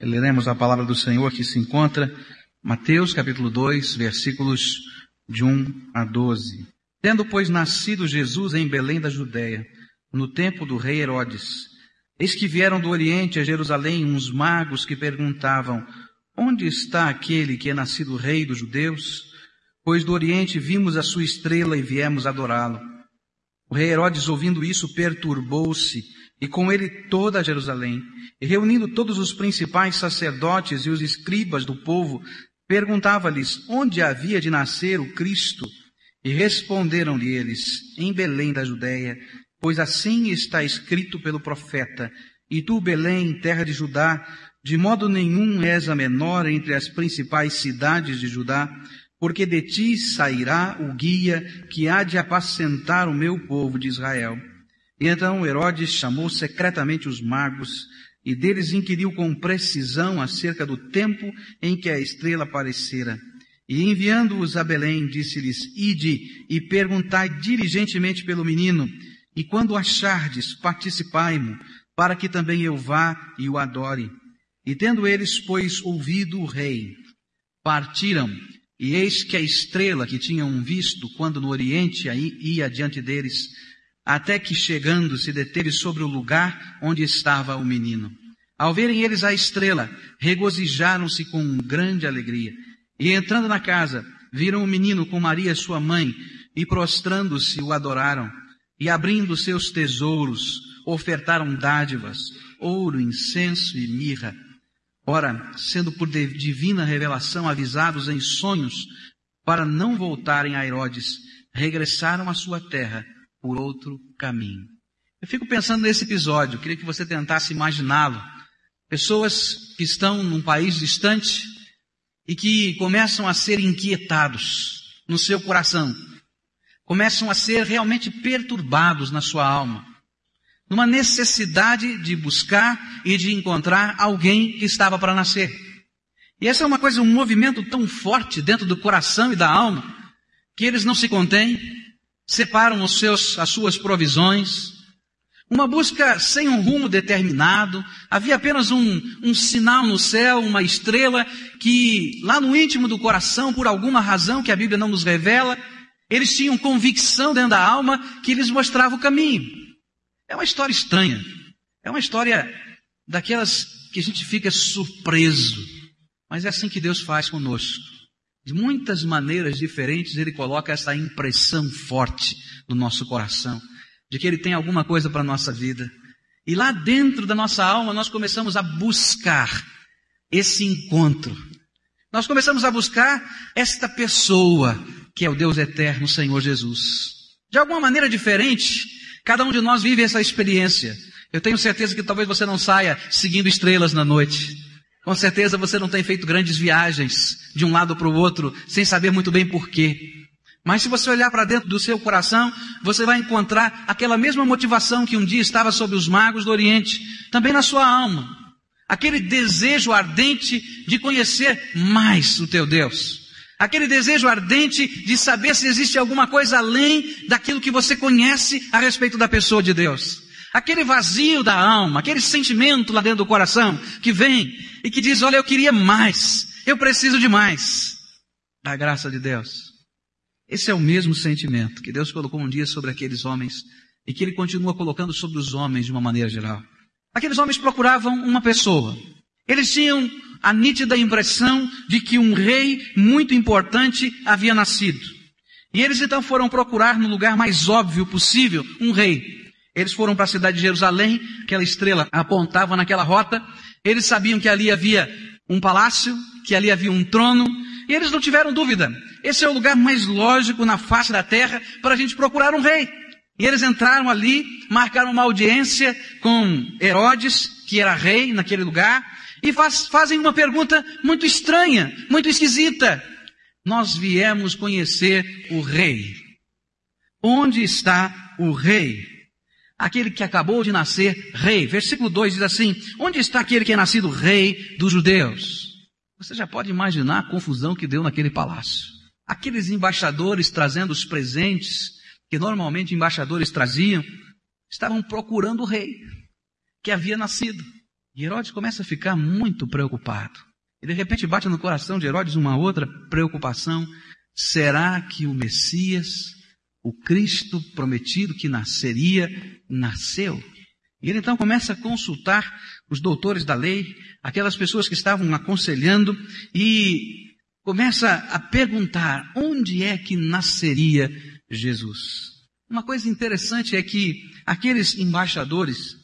Leremos a palavra do Senhor que se encontra Mateus capítulo 2, versículos de 1 a 12. Tendo, pois, nascido Jesus em Belém da Judéia, no tempo do rei Herodes, eis que vieram do Oriente a Jerusalém uns magos que perguntavam, onde está aquele que é nascido rei dos judeus? Pois do Oriente vimos a sua estrela e viemos adorá-lo. O rei Herodes, ouvindo isso, perturbou-se e com ele toda Jerusalém. E reunindo todos os principais sacerdotes e os escribas do povo, perguntava-lhes onde havia de nascer o Cristo. E responderam-lhe eles, em Belém da Judéia, pois assim está escrito pelo profeta, e tu, Belém, terra de Judá, de modo nenhum és a menor entre as principais cidades de Judá, porque de ti sairá o guia que há de apacentar o meu povo de Israel. E então Herodes chamou secretamente os magos e deles inquiriu com precisão acerca do tempo em que a estrela aparecera. E enviando-os a Belém, disse-lhes, Ide e perguntai diligentemente pelo menino, e quando achardes, participai-mo, para que também eu vá e o adore. E tendo eles, pois, ouvido o rei, partiram, e eis que a estrela que tinham visto quando no oriente ia diante deles, até que chegando se deteve sobre o lugar onde estava o menino. Ao verem eles a estrela, regozijaram-se com grande alegria. E entrando na casa, viram o menino com Maria sua mãe, e prostrando-se o adoraram. E abrindo seus tesouros, ofertaram dádivas, ouro, incenso e mirra. Ora, sendo por divina revelação avisados em sonhos, para não voltarem a Herodes, regressaram à sua terra por outro caminho. Eu fico pensando nesse episódio, queria que você tentasse imaginá-lo. Pessoas que estão num país distante e que começam a ser inquietados no seu coração, começam a ser realmente perturbados na sua alma, numa necessidade de buscar e de encontrar alguém que estava para nascer. E essa é uma coisa, um movimento tão forte dentro do coração e da alma, que eles não se contêm, separam os seus, as suas provisões, uma busca sem um rumo determinado, havia apenas um, um sinal no céu, uma estrela, que lá no íntimo do coração, por alguma razão que a Bíblia não nos revela, eles tinham convicção dentro da alma que lhes mostrava o caminho. É uma história estranha. É uma história daquelas que a gente fica surpreso. Mas é assim que Deus faz conosco. De muitas maneiras diferentes, Ele coloca essa impressão forte no nosso coração, de que Ele tem alguma coisa para a nossa vida. E lá dentro da nossa alma, nós começamos a buscar esse encontro. Nós começamos a buscar esta pessoa, que é o Deus eterno, o Senhor Jesus. De alguma maneira diferente, cada um de nós vive essa experiência. Eu tenho certeza que talvez você não saia seguindo estrelas na noite. Com certeza você não tem feito grandes viagens de um lado para o outro sem saber muito bem porquê. Mas se você olhar para dentro do seu coração, você vai encontrar aquela mesma motivação que um dia estava sobre os magos do Oriente, também na sua alma. Aquele desejo ardente de conhecer mais o teu Deus. Aquele desejo ardente de saber se existe alguma coisa além daquilo que você conhece a respeito da pessoa de Deus. Aquele vazio da alma, aquele sentimento lá dentro do coração que vem e que diz: Olha, eu queria mais, eu preciso de mais da graça de Deus. Esse é o mesmo sentimento que Deus colocou um dia sobre aqueles homens e que Ele continua colocando sobre os homens de uma maneira geral. Aqueles homens procuravam uma pessoa. Eles tinham a nítida impressão de que um rei muito importante havia nascido. E eles então foram procurar no lugar mais óbvio possível um rei. Eles foram para a cidade de Jerusalém, aquela estrela apontava naquela rota. Eles sabiam que ali havia um palácio, que ali havia um trono, e eles não tiveram dúvida. Esse é o lugar mais lógico na face da terra para a gente procurar um rei. E eles entraram ali, marcaram uma audiência com Herodes, que era rei naquele lugar, e faz, fazem uma pergunta muito estranha, muito esquisita. Nós viemos conhecer o rei. Onde está o rei? Aquele que acabou de nascer rei. Versículo 2 diz assim: Onde está aquele que é nascido rei dos judeus? Você já pode imaginar a confusão que deu naquele palácio. Aqueles embaixadores trazendo os presentes que normalmente embaixadores traziam, estavam procurando o rei que havia nascido. E Herodes começa a ficar muito preocupado. E de repente bate no coração de Herodes uma outra preocupação. Será que o Messias, o Cristo prometido que nasceria, nasceu? E ele então começa a consultar os doutores da lei, aquelas pessoas que estavam aconselhando, e começa a perguntar onde é que nasceria Jesus. Uma coisa interessante é que aqueles embaixadores,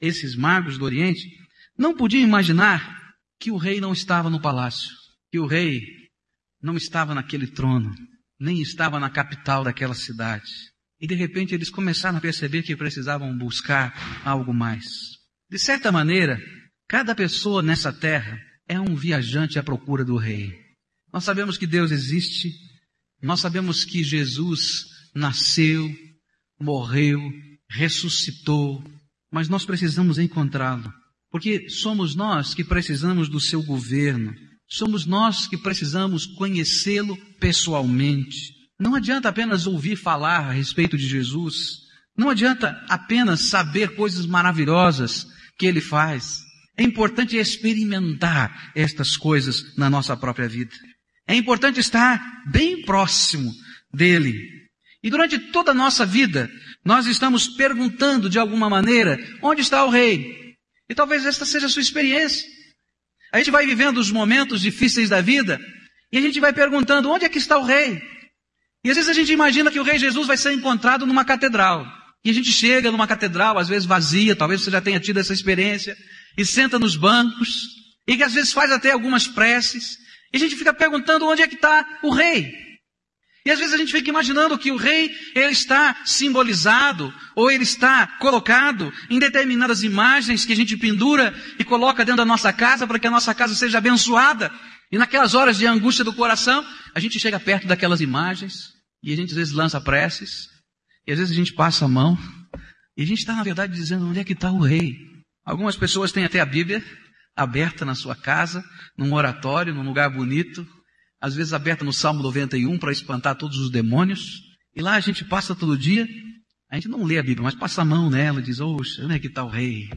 esses magos do Oriente, não podiam imaginar que o rei não estava no palácio, que o rei não estava naquele trono, nem estava na capital daquela cidade. E de repente eles começaram a perceber que precisavam buscar algo mais. De certa maneira, cada pessoa nessa terra é um viajante à procura do rei. Nós sabemos que Deus existe, nós sabemos que Jesus nasceu, morreu, ressuscitou, mas nós precisamos encontrá-lo. Porque somos nós que precisamos do seu governo. Somos nós que precisamos conhecê-lo pessoalmente. Não adianta apenas ouvir falar a respeito de Jesus. Não adianta apenas saber coisas maravilhosas que ele faz. É importante experimentar estas coisas na nossa própria vida. É importante estar bem próximo dele. E durante toda a nossa vida, nós estamos perguntando de alguma maneira, onde está o rei? E talvez esta seja a sua experiência. A gente vai vivendo os momentos difíceis da vida e a gente vai perguntando onde é que está o rei. E às vezes a gente imagina que o rei Jesus vai ser encontrado numa catedral. E a gente chega numa catedral, às vezes vazia, talvez você já tenha tido essa experiência, e senta nos bancos, e que às vezes faz até algumas preces, e a gente fica perguntando onde é que está o rei. E às vezes a gente fica imaginando que o rei, ele está simbolizado, ou ele está colocado em determinadas imagens que a gente pendura e coloca dentro da nossa casa para que a nossa casa seja abençoada. E naquelas horas de angústia do coração, a gente chega perto daquelas imagens, e a gente às vezes lança preces, e às vezes a gente passa a mão, e a gente está na verdade dizendo onde é que está o rei. Algumas pessoas têm até a Bíblia aberta na sua casa, num oratório, num lugar bonito, às vezes aberta no Salmo 91 para espantar todos os demônios. E lá a gente passa todo dia, a gente não lê a Bíblia, mas passa a mão nela e diz, onde é que está o rei?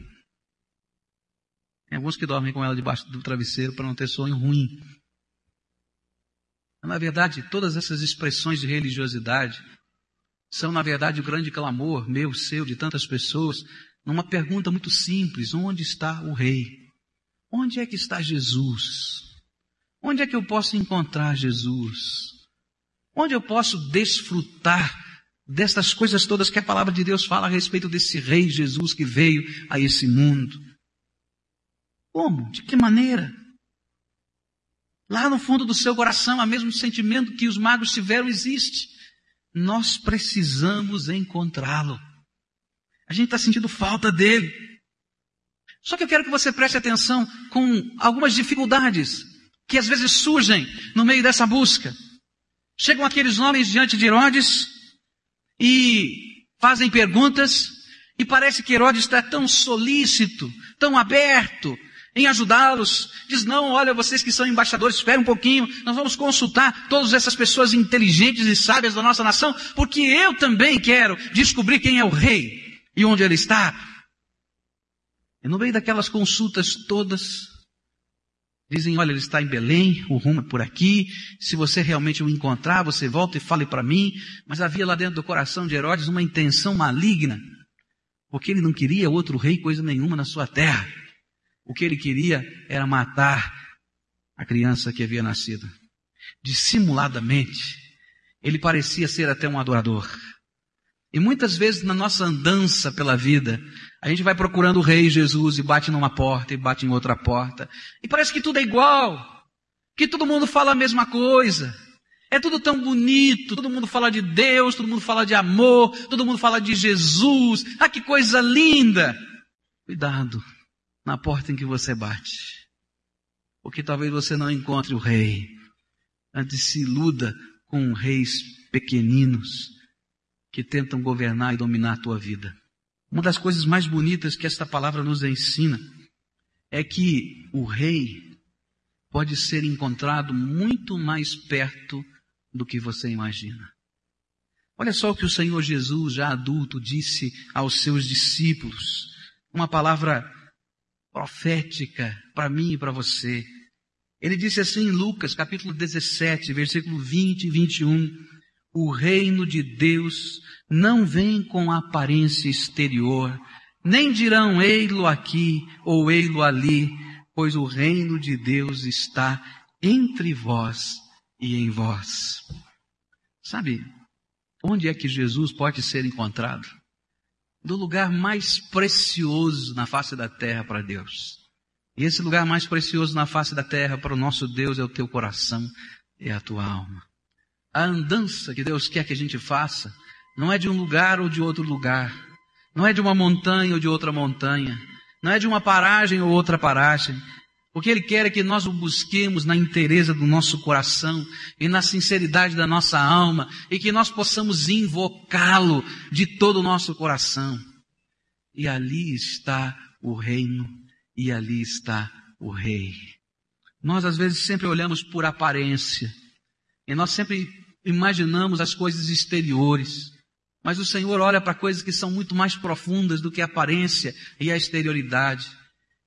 Tem alguns que dormem com ela debaixo do travesseiro para não ter sonho ruim. Na verdade, todas essas expressões de religiosidade são, na verdade, o grande clamor meu, seu, de tantas pessoas, numa pergunta muito simples: onde está o Rei? Onde é que está Jesus? Onde é que eu posso encontrar Jesus? Onde eu posso desfrutar destas coisas todas que a palavra de Deus fala a respeito desse Rei Jesus que veio a esse mundo? Como? De que maneira? Lá no fundo do seu coração, o mesmo sentimento que os magos tiveram existe. Nós precisamos encontrá-lo. A gente está sentindo falta dele. Só que eu quero que você preste atenção com algumas dificuldades que às vezes surgem no meio dessa busca. Chegam aqueles homens diante de Herodes e fazem perguntas e parece que Herodes está tão solícito, tão aberto em ajudá-los. Diz, não, olha, vocês que são embaixadores, espere um pouquinho, nós vamos consultar todas essas pessoas inteligentes e sábias da nossa nação, porque eu também quero descobrir quem é o rei e onde ele está. E no meio daquelas consultas todas, Dizem, olha, ele está em Belém, o rumo é por aqui. Se você realmente o encontrar, você volta e fale para mim. Mas havia lá dentro do coração de Herodes uma intenção maligna, porque ele não queria outro rei coisa nenhuma na sua terra. O que ele queria era matar a criança que havia nascido. Dissimuladamente, ele parecia ser até um adorador. E muitas vezes na nossa andança pela vida, a gente vai procurando o Rei Jesus e bate numa porta e bate em outra porta. E parece que tudo é igual. Que todo mundo fala a mesma coisa. É tudo tão bonito. Todo mundo fala de Deus, todo mundo fala de amor, todo mundo fala de Jesus. Ah, que coisa linda! Cuidado na porta em que você bate. Porque talvez você não encontre o Rei. Antes se iluda com reis pequeninos que tentam governar e dominar a tua vida. Uma das coisas mais bonitas que esta palavra nos ensina é que o rei pode ser encontrado muito mais perto do que você imagina. Olha só o que o Senhor Jesus, já adulto, disse aos seus discípulos. Uma palavra profética para mim e para você. Ele disse assim em Lucas, capítulo 17, versículo 20 e 21, o reino de Deus não vem com aparência exterior, nem dirão ei-lo aqui ou ei-lo ali, pois o reino de Deus está entre vós e em vós. Sabe, onde é que Jesus pode ser encontrado? Do lugar mais precioso na face da terra para Deus. E esse lugar mais precioso na face da terra para o nosso Deus é o teu coração e a tua alma. A andança que Deus quer que a gente faça não é de um lugar ou de outro lugar, não é de uma montanha ou de outra montanha, não é de uma paragem ou outra paragem, o que Ele quer é que nós o busquemos na inteireza do nosso coração e na sinceridade da nossa alma e que nós possamos invocá-lo de todo o nosso coração. E ali está o reino e ali está o rei. Nós às vezes sempre olhamos por aparência e nós sempre imaginamos as coisas exteriores. Mas o Senhor olha para coisas que são muito mais profundas do que a aparência e a exterioridade.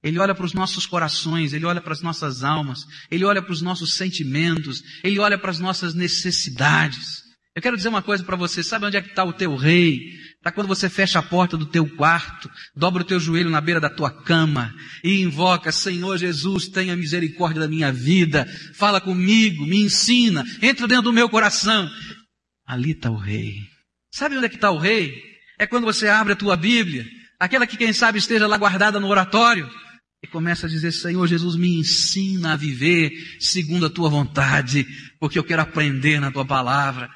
Ele olha para os nossos corações, Ele olha para as nossas almas, Ele olha para os nossos sentimentos, Ele olha para as nossas necessidades. Eu quero dizer uma coisa para você, sabe onde é que está o teu rei? Está quando você fecha a porta do teu quarto, dobra o teu joelho na beira da tua cama e invoca, Senhor Jesus, tenha misericórdia da minha vida, fala comigo, me ensina, entra dentro do meu coração. Ali está o rei. Sabe onde é que está o rei? É quando você abre a tua Bíblia, aquela que quem sabe esteja lá guardada no oratório, e começa a dizer, Senhor Jesus, me ensina a viver segundo a tua vontade, porque eu quero aprender na tua palavra.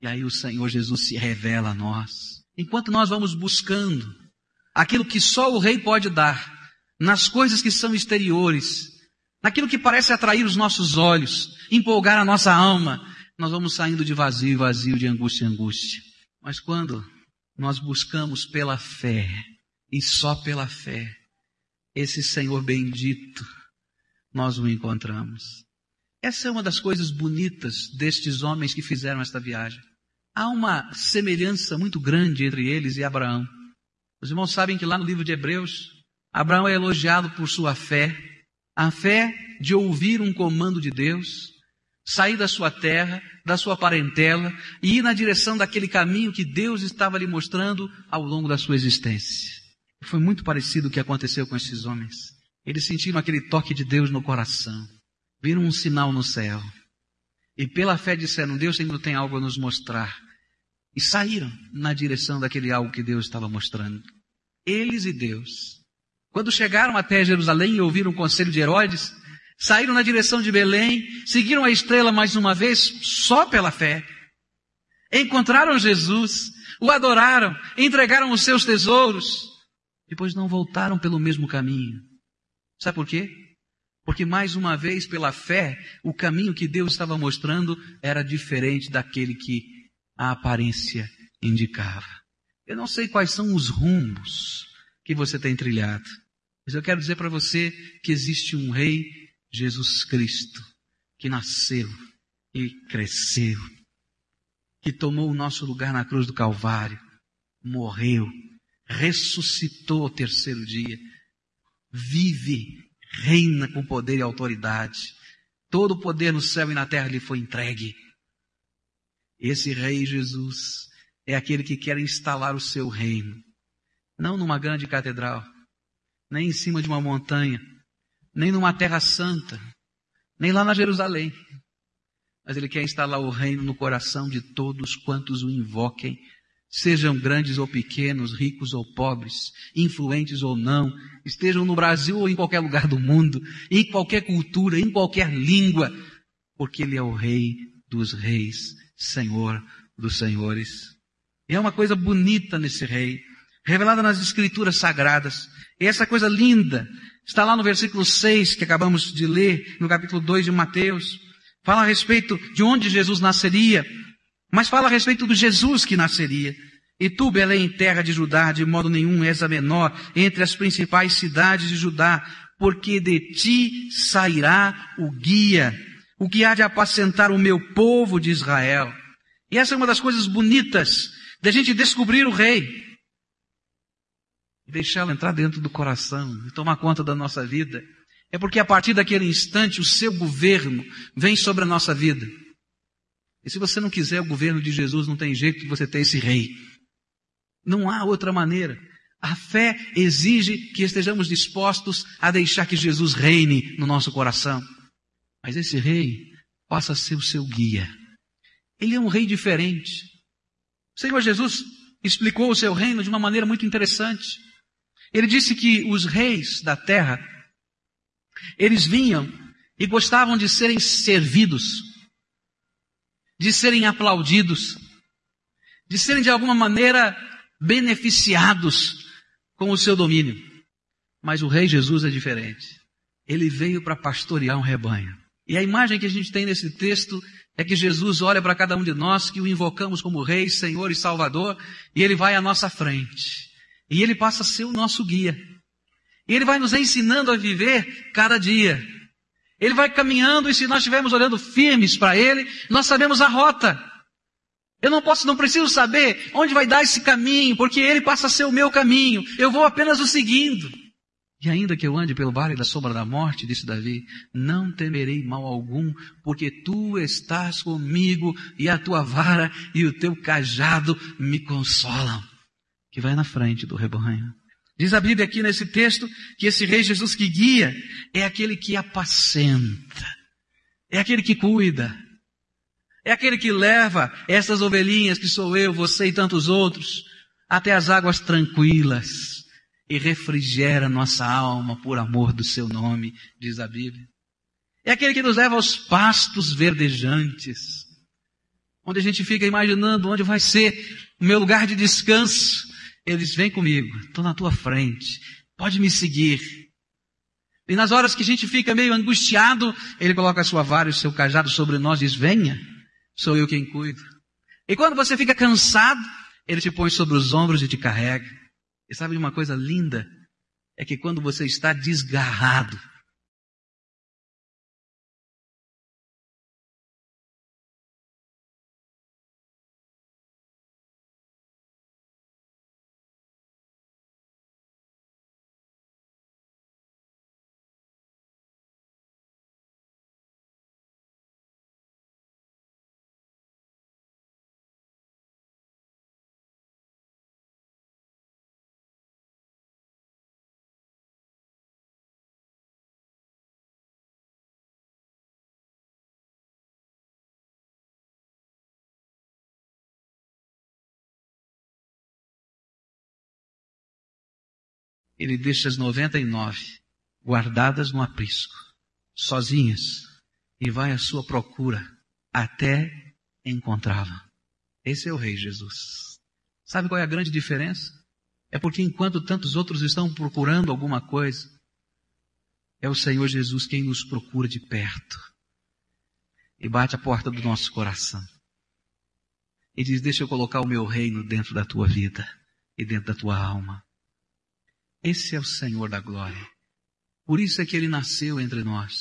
E aí o Senhor Jesus se revela a nós. Enquanto nós vamos buscando aquilo que só o rei pode dar, nas coisas que são exteriores, naquilo que parece atrair os nossos olhos, empolgar a nossa alma, nós vamos saindo de vazio, vazio, de angústia angústia. Mas quando nós buscamos pela fé, e só pela fé, esse Senhor bendito, nós o encontramos. Essa é uma das coisas bonitas destes homens que fizeram esta viagem. Há uma semelhança muito grande entre eles e Abraão. Os irmãos sabem que lá no livro de Hebreus, Abraão é elogiado por sua fé, a fé de ouvir um comando de Deus, sair da sua terra, da sua parentela e ir na direção daquele caminho que Deus estava lhe mostrando ao longo da sua existência. Foi muito parecido o que aconteceu com esses homens. Eles sentiram aquele toque de Deus no coração. Viram um sinal no céu. E pela fé disseram, Deus ainda tem algo a nos mostrar. E saíram na direção daquele algo que Deus estava mostrando. Eles e Deus. Quando chegaram até Jerusalém e ouviram o conselho de Herodes, saíram na direção de Belém, seguiram a estrela mais uma vez, só pela fé. Encontraram Jesus, o adoraram, entregaram os seus tesouros, depois não voltaram pelo mesmo caminho. Sabe por quê? Porque mais uma vez, pela fé, o caminho que Deus estava mostrando era diferente daquele que a aparência indicava. Eu não sei quais são os rumos que você tem trilhado, mas eu quero dizer para você que existe um Rei, Jesus Cristo, que nasceu e cresceu, que tomou o nosso lugar na cruz do Calvário, morreu, ressuscitou ao terceiro dia, vive, reina com poder e autoridade. Todo o poder no céu e na terra lhe foi entregue. Esse Rei Jesus é aquele que quer instalar o seu reino, não numa grande catedral, nem em cima de uma montanha, nem numa terra santa, nem lá na Jerusalém. Mas ele quer instalar o reino no coração de todos quantos o invoquem sejam grandes ou pequenos, ricos ou pobres, influentes ou não, estejam no Brasil ou em qualquer lugar do mundo, em qualquer cultura, em qualquer língua, porque Ele é o Rei dos Reis, Senhor dos Senhores. E é uma coisa bonita nesse Rei, revelada nas Escrituras Sagradas. E essa coisa linda está lá no versículo 6 que acabamos de ler, no capítulo 2 de Mateus. Fala a respeito de onde Jesus nasceria, mas fala a respeito do Jesus que nasceria. E tu, Belém, terra de Judá, de modo nenhum és a menor entre as principais cidades de Judá, porque de ti sairá o guia, o que há de apacentar o meu povo de Israel. E essa é uma das coisas bonitas da gente descobrir o rei. E deixá-lo entrar dentro do coração e tomar conta da nossa vida. É porque a partir daquele instante o seu governo vem sobre a nossa vida. E se você não quiser o governo de Jesus, não tem jeito de você ter esse rei. Não há outra maneira. A fé exige que estejamos dispostos a deixar que Jesus reine no nosso coração. Mas esse rei passa a ser o seu guia. Ele é um rei diferente. O Senhor Jesus explicou o seu reino de uma maneira muito interessante. Ele disse que os reis da terra, eles vinham e gostavam de serem servidos, de serem aplaudidos, de serem de alguma maneira beneficiados com o seu domínio. Mas o rei Jesus é diferente. Ele veio para pastorear um rebanho. E a imagem que a gente tem nesse texto é que Jesus olha para cada um de nós que o invocamos como Rei, Senhor e Salvador, e ele vai à nossa frente. E ele passa a ser o nosso guia. E ele vai nos ensinando a viver cada dia. Ele vai caminhando e se nós estivermos olhando firmes para ele, nós sabemos a rota. Eu não posso, não preciso saber onde vai dar esse caminho, porque ele passa a ser o meu caminho. Eu vou apenas o seguindo. E ainda que eu ande pelo vale da sombra da morte, disse Davi, não temerei mal algum, porque tu estás comigo e a tua vara e o teu cajado me consolam. Que vai na frente do rebanho. Diz a Bíblia aqui nesse texto que esse rei Jesus que guia é aquele que apacenta, é aquele que cuida, é aquele que leva essas ovelhinhas que sou eu, você e tantos outros até as águas tranquilas e refrigera nossa alma por amor do seu nome, diz a Bíblia. É aquele que nos leva aos pastos verdejantes, onde a gente fica imaginando onde vai ser o meu lugar de descanso. Eles vêm comigo, estou na tua frente, pode me seguir. E nas horas que a gente fica meio angustiado, ele coloca a sua vara e o seu cajado sobre nós e diz: Venha, sou eu quem cuido. E quando você fica cansado, ele te põe sobre os ombros e te carrega. E sabe uma coisa linda? É que quando você está desgarrado, ele deixa as 99 guardadas no aprisco, sozinhas, e vai à sua procura até encontrá-la. Esse é o Rei Jesus. Sabe qual é a grande diferença? É porque enquanto tantos outros estão procurando alguma coisa, é o Senhor Jesus quem nos procura de perto e bate a porta do nosso coração e diz: Deixa eu colocar o meu reino dentro da tua vida e dentro da tua alma. Esse é o Senhor da glória. Por isso é que ele nasceu entre nós.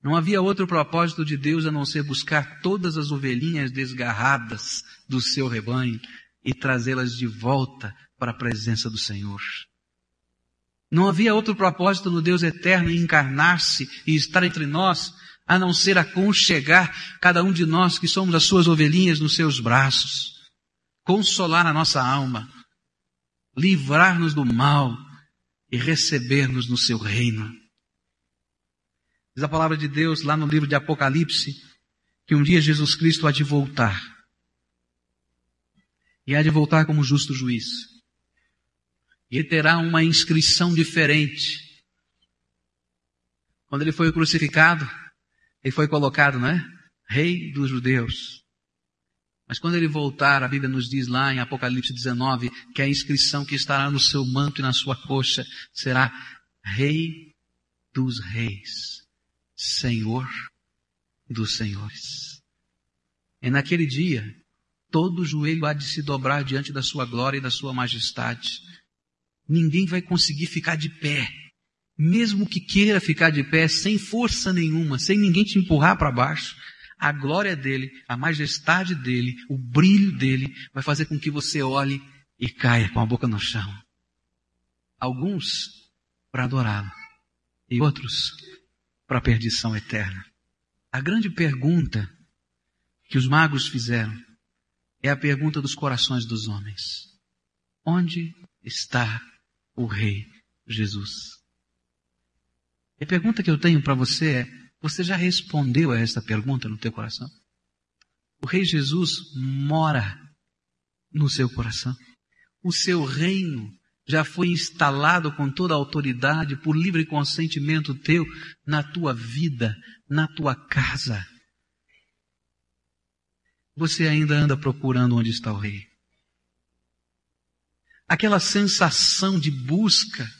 Não havia outro propósito de Deus a não ser buscar todas as ovelhinhas desgarradas do seu rebanho e trazê-las de volta para a presença do Senhor. Não havia outro propósito no Deus eterno em encarnar-se e estar entre nós, a não ser aconchegar cada um de nós que somos as suas ovelhinhas nos seus braços, consolar a nossa alma, livrar-nos do mal e receber-nos no seu reino. Diz a palavra de Deus lá no livro de Apocalipse que um dia Jesus Cristo há de voltar. E há de voltar como justo juiz. E terá uma inscrição diferente. Quando ele foi crucificado, ele foi colocado, não é? Rei dos judeus. Mas quando ele voltar, a Bíblia nos diz lá em Apocalipse 19 que a inscrição que estará no seu manto e na sua coxa será Rei dos Reis, Senhor dos Senhores. E naquele dia, todo joelho há de se dobrar diante da sua glória e da sua majestade. Ninguém vai conseguir ficar de pé, mesmo que queira ficar de pé, sem força nenhuma, sem ninguém te empurrar para baixo a glória dele, a majestade dele, o brilho dele vai fazer com que você olhe e caia com a boca no chão. Alguns para adorá-lo e outros para a perdição eterna. A grande pergunta que os magos fizeram é a pergunta dos corações dos homens: Onde está o Rei Jesus? a pergunta que eu tenho para você é: você já respondeu a essa pergunta no teu coração? O Rei Jesus mora no seu coração. O seu reino já foi instalado com toda a autoridade por livre consentimento teu na tua vida, na tua casa. Você ainda anda procurando onde está o rei. Aquela sensação de busca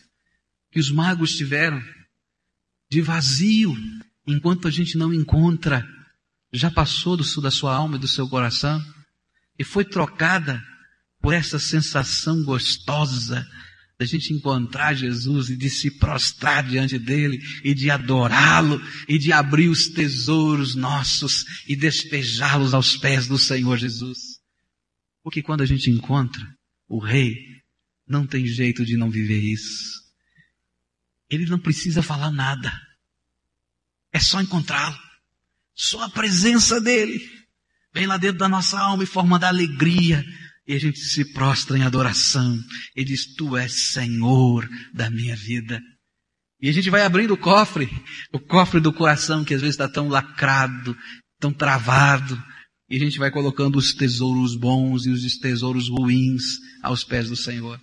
que os magos tiveram, de vazio, enquanto a gente não encontra, já passou do da sua alma e do seu coração e foi trocada por essa sensação gostosa da gente encontrar Jesus e de se prostrar diante dele e de adorá-lo e de abrir os tesouros nossos e despejá-los aos pés do Senhor Jesus. Porque quando a gente encontra o Rei, não tem jeito de não viver isso. Ele não precisa falar nada. É só encontrá-lo. Só a presença dele vem lá dentro da nossa alma e forma da alegria, e a gente se prostra em adoração e diz: Tu és Senhor da minha vida. E a gente vai abrindo o cofre, o cofre do coração que às vezes está tão lacrado, tão travado, e a gente vai colocando os tesouros bons e os tesouros ruins aos pés do Senhor.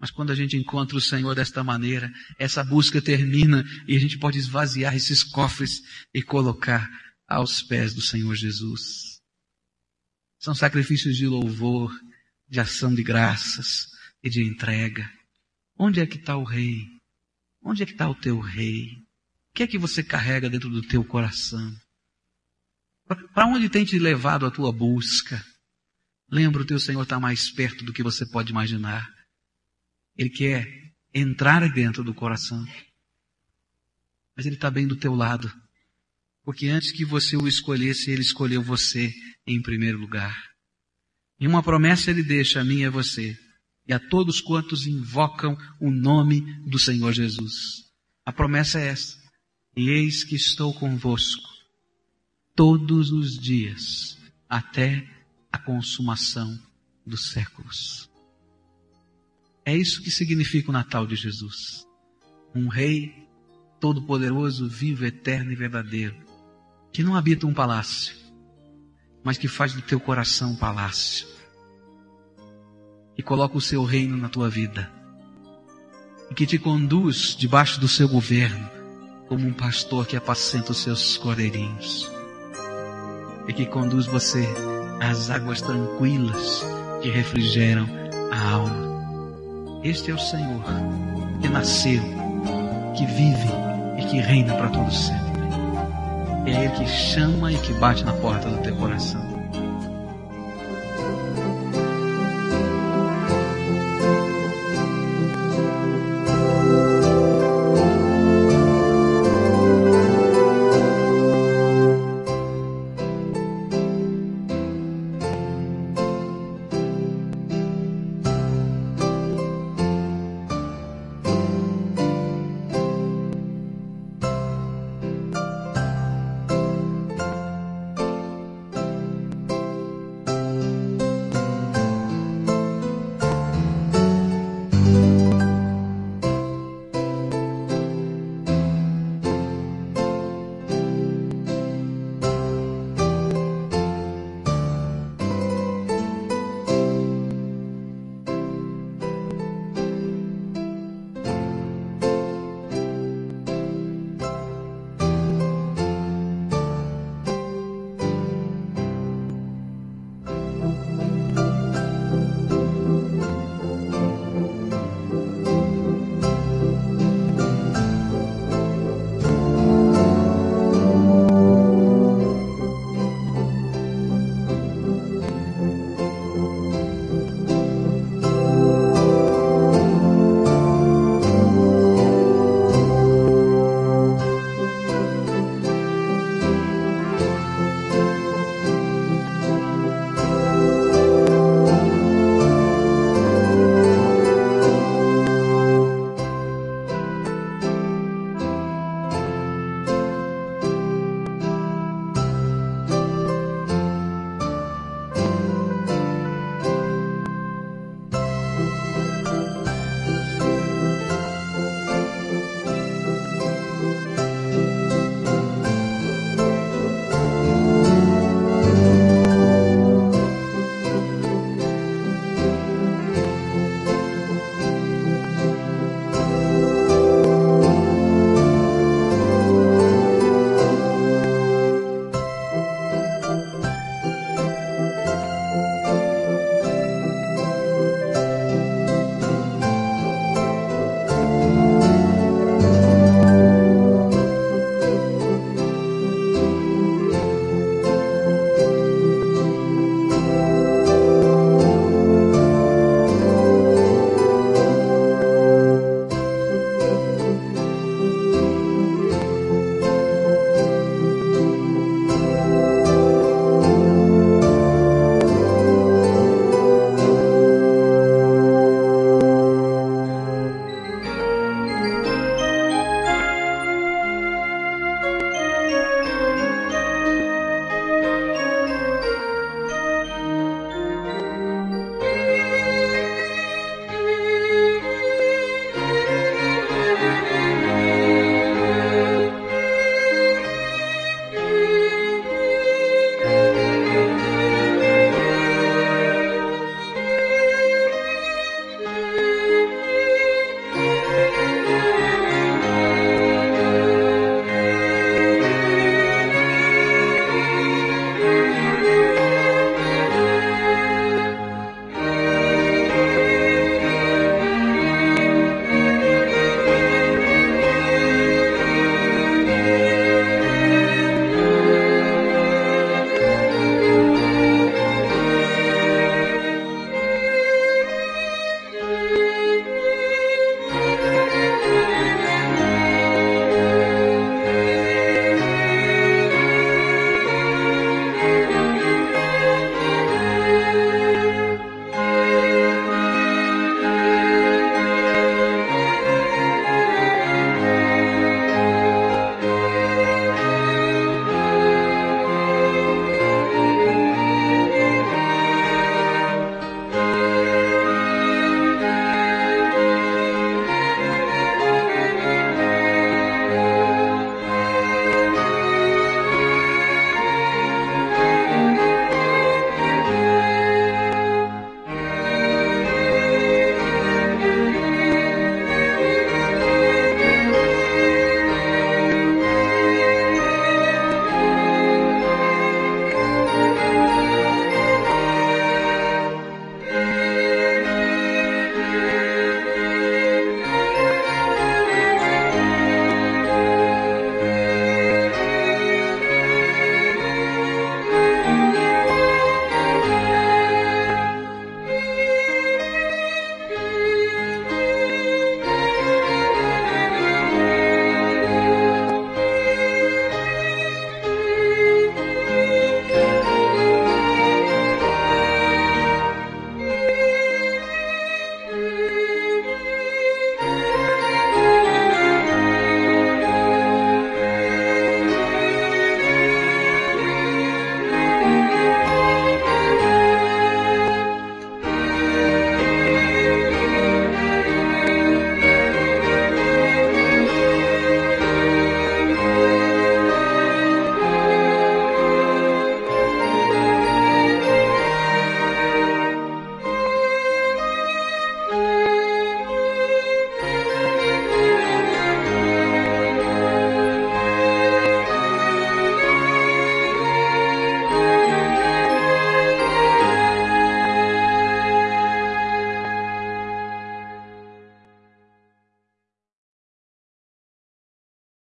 Mas quando a gente encontra o Senhor desta maneira, essa busca termina e a gente pode esvaziar esses cofres e colocar aos pés do Senhor Jesus. São sacrifícios de louvor, de ação de graças e de entrega. Onde é que está o rei? Onde é que está o teu rei? O que é que você carrega dentro do teu coração? Para onde tem te levado a tua busca? Lembra, o teu Senhor está mais perto do que você pode imaginar. Ele quer entrar dentro do coração. Mas Ele está bem do teu lado. Porque antes que você o escolhesse, Ele escolheu você em primeiro lugar. E uma promessa Ele deixa a mim e a você, e a todos quantos invocam o nome do Senhor Jesus. A promessa é essa. E eis que estou convosco todos os dias, até a consumação dos séculos. É isso que significa o Natal de Jesus. Um Rei todo-poderoso, vivo, eterno e verdadeiro, que não habita um palácio, mas que faz do teu coração um palácio. E coloca o seu reino na tua vida. E que te conduz debaixo do seu governo, como um pastor que apacenta os seus cordeirinhos. E que conduz você às águas tranquilas que refrigeram a alma. Este é o Senhor que nasceu, que vive e que reina para todo sempre. É Ele que chama e que bate na porta do teu coração.